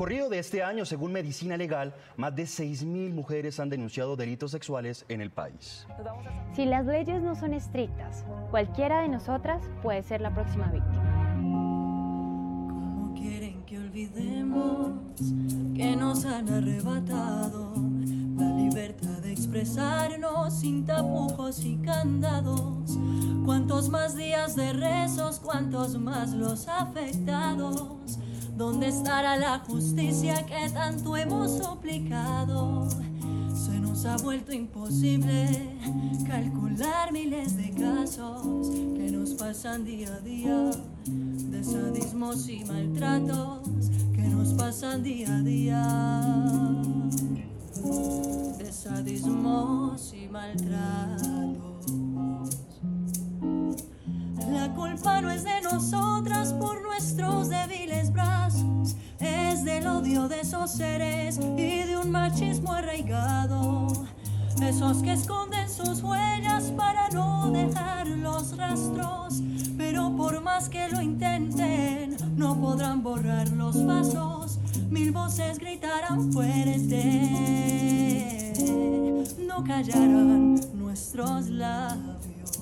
corrido de este año, según Medicina Legal, más de 6.000 mujeres han denunciado delitos sexuales en el país. Si las leyes no son estrictas, cualquiera de nosotras puede ser la próxima víctima. ¿Cómo quieren que olvidemos que nos han arrebatado la libertad de expresarnos sin tapujos y candados? ¿Cuántos más días de rezos, cuántos más los afectados? ¿Dónde estará la justicia que tanto hemos suplicado? Se nos ha vuelto imposible calcular miles de casos que nos pasan día a día, de sadismos y maltratos que nos pasan día a día, de sadismos y maltratos. La culpa no es de Que esconden sus huellas para no dejar los rastros, pero por más que lo intenten, no podrán borrar los pasos. Mil voces gritarán fuerte, no callarán nuestros labios.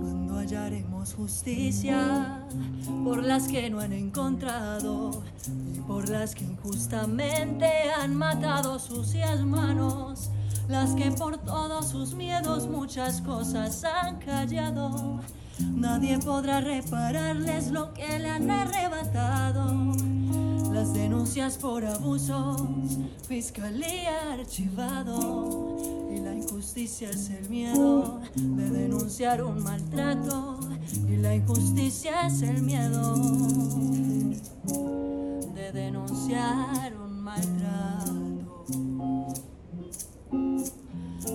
Cuando hallaremos justicia por las que no han encontrado y por las que injustamente han matado sucias manos, las que por todos sus miedos muchas cosas han callado. Nadie podrá repararles lo que le han arrebatado. Las denuncias por abusos, fiscalía archivado. Y la injusticia es el miedo de denunciar un maltrato. Y la injusticia es el miedo de denunciar un maltrato.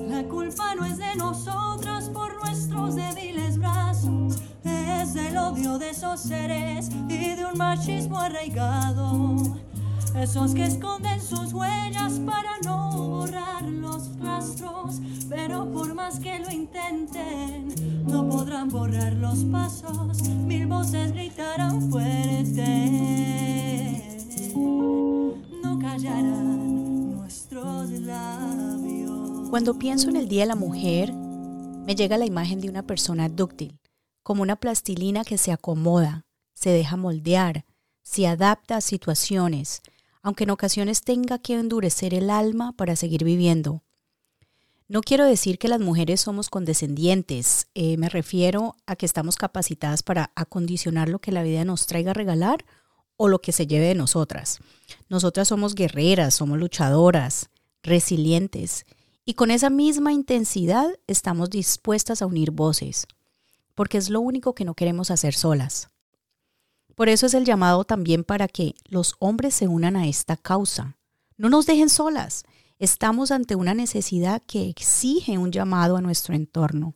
La culpa no es de nosotras por nuestros débiles brazos, es del odio de esos seres y de un machismo arraigado. Esos que esconden sus huellas para no borrar los rastros, pero por más que lo intenten, no podrán borrar los pasos. Mil voces gritarán fuerte, no callarán nuestros labios. Cuando pienso en el Día de la Mujer, me llega la imagen de una persona dúctil, como una plastilina que se acomoda, se deja moldear, se adapta a situaciones, aunque en ocasiones tenga que endurecer el alma para seguir viviendo. No quiero decir que las mujeres somos condescendientes, eh, me refiero a que estamos capacitadas para acondicionar lo que la vida nos traiga a regalar o lo que se lleve de nosotras. Nosotras somos guerreras, somos luchadoras, resilientes, y con esa misma intensidad estamos dispuestas a unir voces, porque es lo único que no queremos hacer solas. Por eso es el llamado también para que los hombres se unan a esta causa. No nos dejen solas. Estamos ante una necesidad que exige un llamado a nuestro entorno.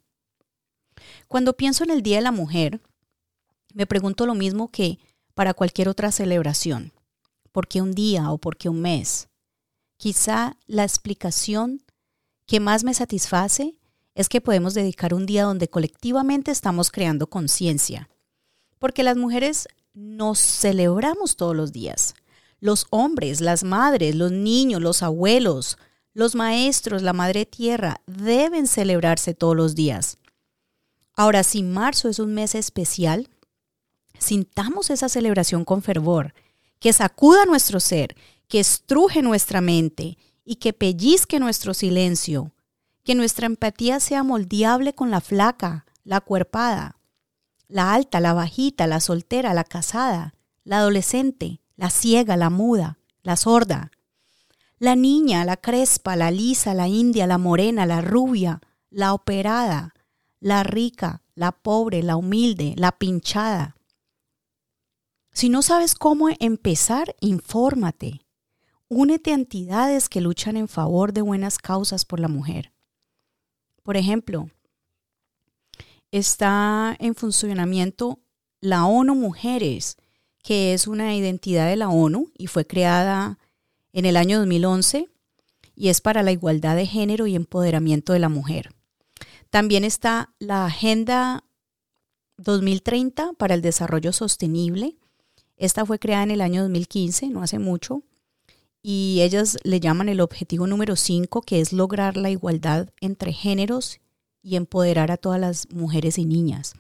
Cuando pienso en el Día de la Mujer, me pregunto lo mismo que para cualquier otra celebración. ¿Por qué un día o por qué un mes? Quizá la explicación que más me satisface es que podemos dedicar un día donde colectivamente estamos creando conciencia. Porque las mujeres nos celebramos todos los días. Los hombres, las madres, los niños, los abuelos, los maestros, la madre tierra deben celebrarse todos los días. Ahora, si marzo es un mes especial, sintamos esa celebración con fervor, que sacuda nuestro ser, que estruje nuestra mente y que pellizque nuestro silencio, que nuestra empatía sea moldeable con la flaca, la cuerpada, la alta, la bajita, la soltera, la casada, la adolescente, la ciega, la muda, la sorda, la niña, la crespa, la lisa, la india, la morena, la rubia, la operada, la rica, la pobre, la humilde, la pinchada. Si no sabes cómo empezar, infórmate. Únete a entidades que luchan en favor de buenas causas por la mujer. Por ejemplo, está en funcionamiento la ONU Mujeres, que es una identidad de la ONU y fue creada en el año 2011 y es para la igualdad de género y empoderamiento de la mujer. También está la Agenda 2030 para el Desarrollo Sostenible. Esta fue creada en el año 2015, no hace mucho, y ellas le llaman el objetivo número 5, que es lograr la igualdad entre géneros y empoderar a todas las mujeres y niñas.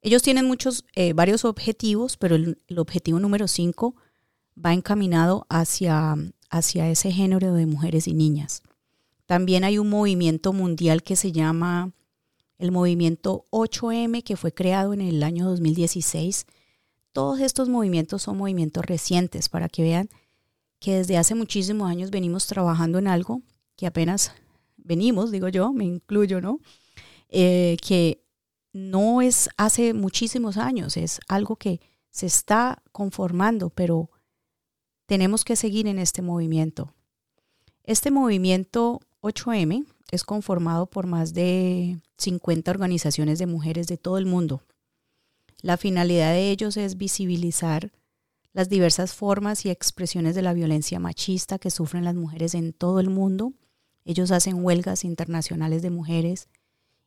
Ellos tienen muchos, eh, varios objetivos, pero el, objetivo número 5 va encaminado hacia, hacia ese género de mujeres y niñas. También hay un movimiento mundial que se llama el movimiento 8M, que fue creado en el año 2016. Todos estos movimientos son movimientos recientes para que vean que desde hace muchísimos años venimos trabajando en algo que apenas venimos, digo yo, me incluyo, ¿no? Eh, que no es hace muchísimos años, es algo que se está conformando, pero tenemos que seguir en este movimiento. Este movimiento 8M es conformado por más de 50 organizaciones de mujeres de todo el mundo. La finalidad de ellos es visibilizar las diversas formas y expresiones de la violencia machista que sufren las mujeres en todo el mundo. Ellos hacen huelgas internacionales de mujeres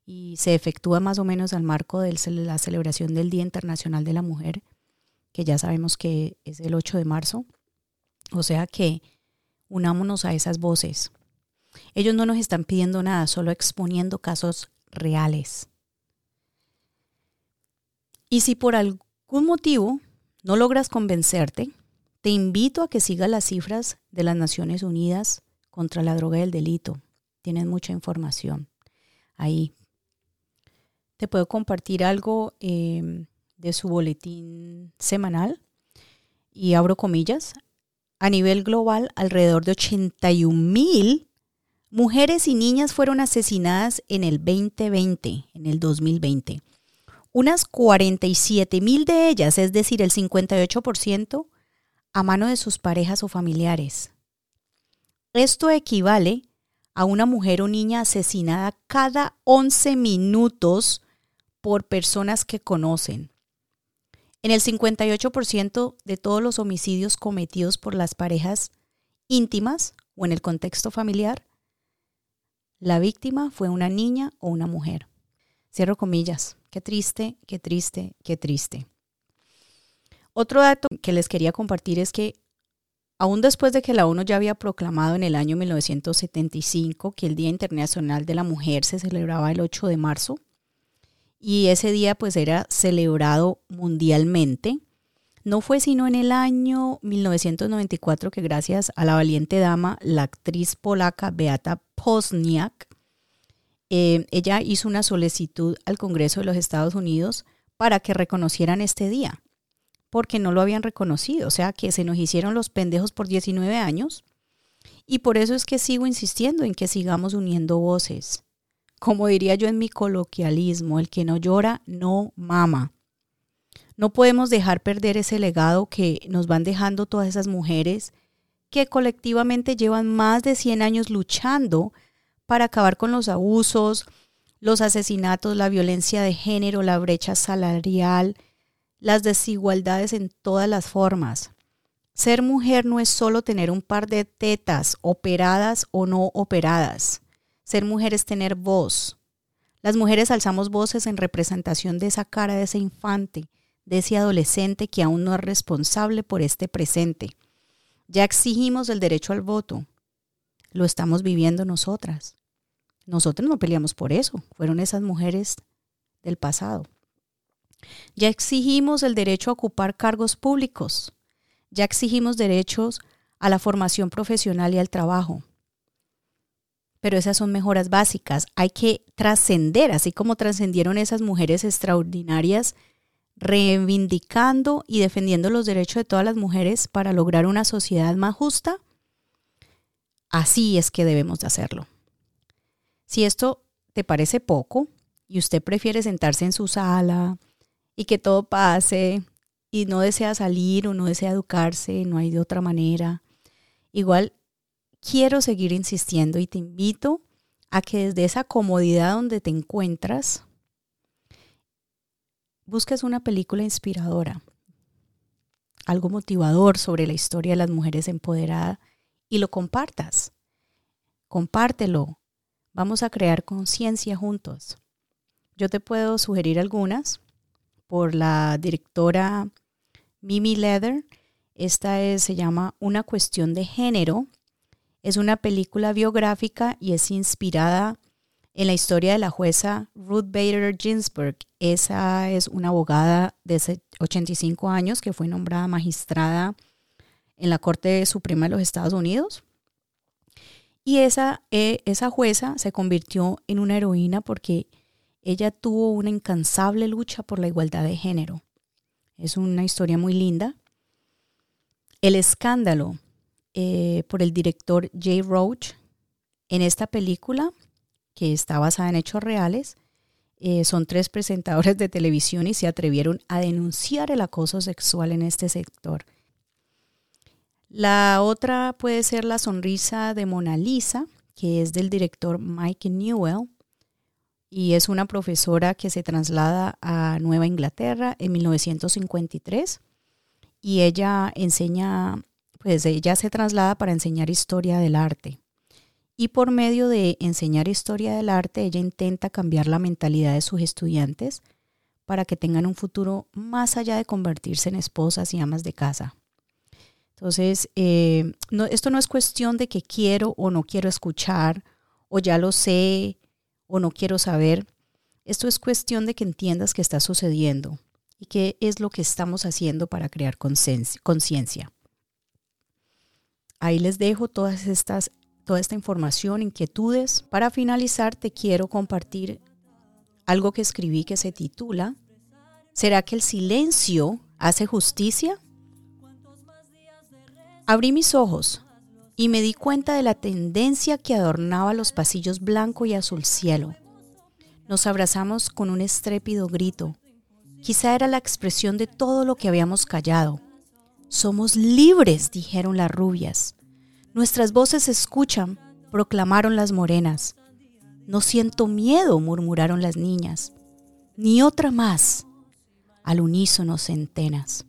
y se efectúa más o menos al marco de la celebración del Día Internacional de la Mujer, que ya sabemos que es el 8 de marzo. O sea que unámonos a esas voces. Ellos no nos están pidiendo nada, solo exponiendo casos reales. Y si por algún motivo no logras convencerte, te invito a que sigas las cifras de las Naciones Unidas contra la droga y el delito. Tienen mucha información ahí. Te puedo compartir algo em, de su boletín semanal y abro comillas. A nivel global, alrededor de 81 mil mujeres y niñas fueron asesinadas en el 2020, en el 2020 unas 47 mil de ellas, es decir, el 58%, a mano de sus parejas o familiares. Esto equivale a una mujer o niña asesinada cada 11 minutos por personas que conocen. En el 58% de todos los homicidios cometidos por las parejas íntimas o en el contexto familiar, la víctima fue una niña o una mujer. Cierro comillas. Qué triste, qué triste, qué triste. Otro dato que les quería compartir es que aún después de que la ONU ya había proclamado en el año 1975 que el Día Internacional de la Mujer se celebraba el 8 de marzo, y ese día pues era celebrado mundialmente, no fue sino en el año 1994 que gracias a la valiente dama, la actriz polaca Beata Pozniak, eh, ella hizo una solicitud al Congreso de los Estados Unidos para que reconocieran este día, porque no lo habían reconocido, o sea que se nos hicieron los pendejos por 19 años y por eso es que sigo insistiendo en que sigamos uniendo voces. Como diría yo en mi coloquialismo, el que no llora no mama. No podemos dejar perder ese legado que nos van dejando todas esas mujeres que colectivamente llevan más de 100 años luchando para acabar con los abusos, los asesinatos, la violencia de género, la brecha salarial, las desigualdades en todas las formas. Ser mujer no es solo tener un par de tetas operadas o no operadas. Ser mujer es tener voz. Las mujeres alzamos voces en representación de esa cara de ese infante, de ese adolescente que aún no es responsable por este presente. Ya exigimos el derecho al voto. Lo estamos viviendo nosotras. Nosotros no peleamos por eso, fueron esas mujeres del pasado. Ya exigimos el derecho a ocupar cargos públicos, ya exigimos derechos a la formación profesional y al trabajo. Pero esas son mejoras básicas. Hay que trascender, así como trascendieron esas mujeres extraordinarias, reivindicando y defendiendo los derechos de todas las mujeres para lograr una sociedad más justa. Así es que debemos de hacerlo. Si esto te parece poco y usted prefiere sentarse en su sala y que todo pase y no desea salir o no desea educarse, no hay de otra manera, igual quiero seguir insistiendo y te invito a que desde esa comodidad donde te encuentras, busques una película inspiradora, algo motivador sobre la historia de las mujeres empoderadas y lo compartas. Compártelo, Vamos a crear conciencia juntos. Yo te puedo sugerir algunas, por la directora Mimi Leather. Esta es, se llama Una cuestión de género. Es una película biográfica y es inspirada en la historia de la jueza Ruth Bader Ginsburg. Esa es una abogada de 85 años que fue nombrada magistrada en la Corte Suprema de los Estados Unidos. Y esa, eh, esa jueza se convirtió en una heroína porque ella tuvo una incansable lucha por la igualdad de género. Es una historia muy linda. El escándalo eh, por el director Jay Roach en esta película que está basada en hechos reales. Eh, son tres presentadores de televisión y se atrevieron a denunciar el acoso sexual en este sector. La otra puede ser La sonrisa de Mona Lisa, que es del director Mike Newell, y es una profesora que se traslada a Nueva Inglaterra en 1953 y ella enseña, pues ella se traslada para enseñar historia del arte y por medio de enseñar historia del arte, ella intenta cambiar la mentalidad de sus estudiantes para que tengan un futuro más allá de convertirse en esposas y amas de casa. Entonces, eh, esto no es cuestión de que quiero o no quiero escuchar, o ya lo sé, o no quiero saber. Esto es cuestión de que entiendas qué está sucediendo y qué es lo que estamos haciendo para crear conciencia. Ahí les dejo todas estas toda esta información, inquietudes. Para finalizar, te quiero compartir algo que escribí que se titula ¿Será que el silencio hace justicia? Abrí mis ojos y me di cuenta de la tendencia que adornaba los pasillos blanco y azul cielo. Nos abrazamos con un estrépido grito. Quizá era la expresión de todo lo que habíamos callado. Somos libres, dijeron las rubias. Nuestras voces se escuchan, proclamaron las morenas. No siento miedo, murmuraron las niñas. Ni otra más, al unísono centenas.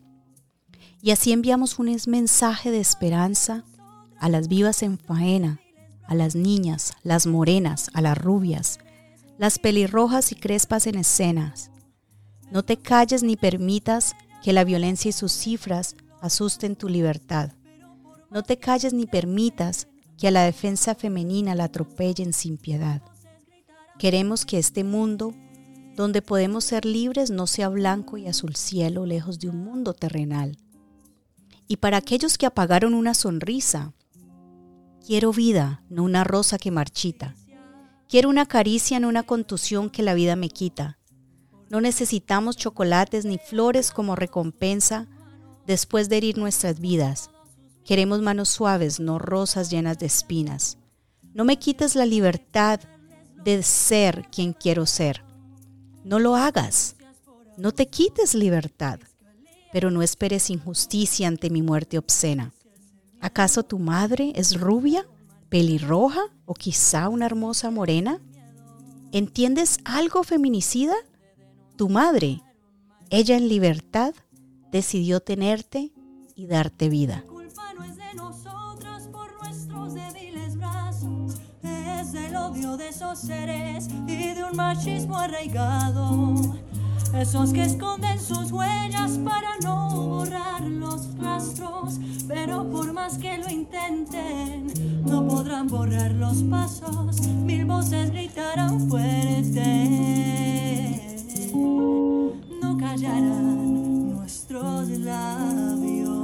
Y así enviamos un mensaje de esperanza a las vivas en faena, a las niñas, las morenas, a las rubias, las pelirrojas y crespas en escenas. No te calles ni permitas que la violencia y sus cifras asusten tu libertad. No te calles ni permitas que a la defensa femenina la atropellen sin piedad. Queremos que este mundo, donde podemos ser libres, no sea blanco y azul cielo lejos de un mundo terrenal. Y para aquellos que apagaron una sonrisa, quiero vida, no una rosa que marchita. Quiero una caricia, no una contusión que la vida me quita. No necesitamos chocolates ni flores como recompensa después de herir nuestras vidas. Queremos manos suaves, no rosas llenas de espinas. No me quites la libertad de ser quien quiero ser. No lo hagas. No te quites libertad, pero no esperes injusticia ante mi muerte obscena. ¿Acaso tu madre es rubia, pelirroja o quizá una hermosa morena? ¿Entiendes algo feminicida? Tu madre, ella en libertad, decidió tenerte y darte vida. de esos seres y de un machismo arraigado. Esos que esconden sus huellas para no borrar los rastros, pero por más que lo intenten, no podrán borrar los pasos. Mil voces gritarán fuerte, no callarán nuestros labios.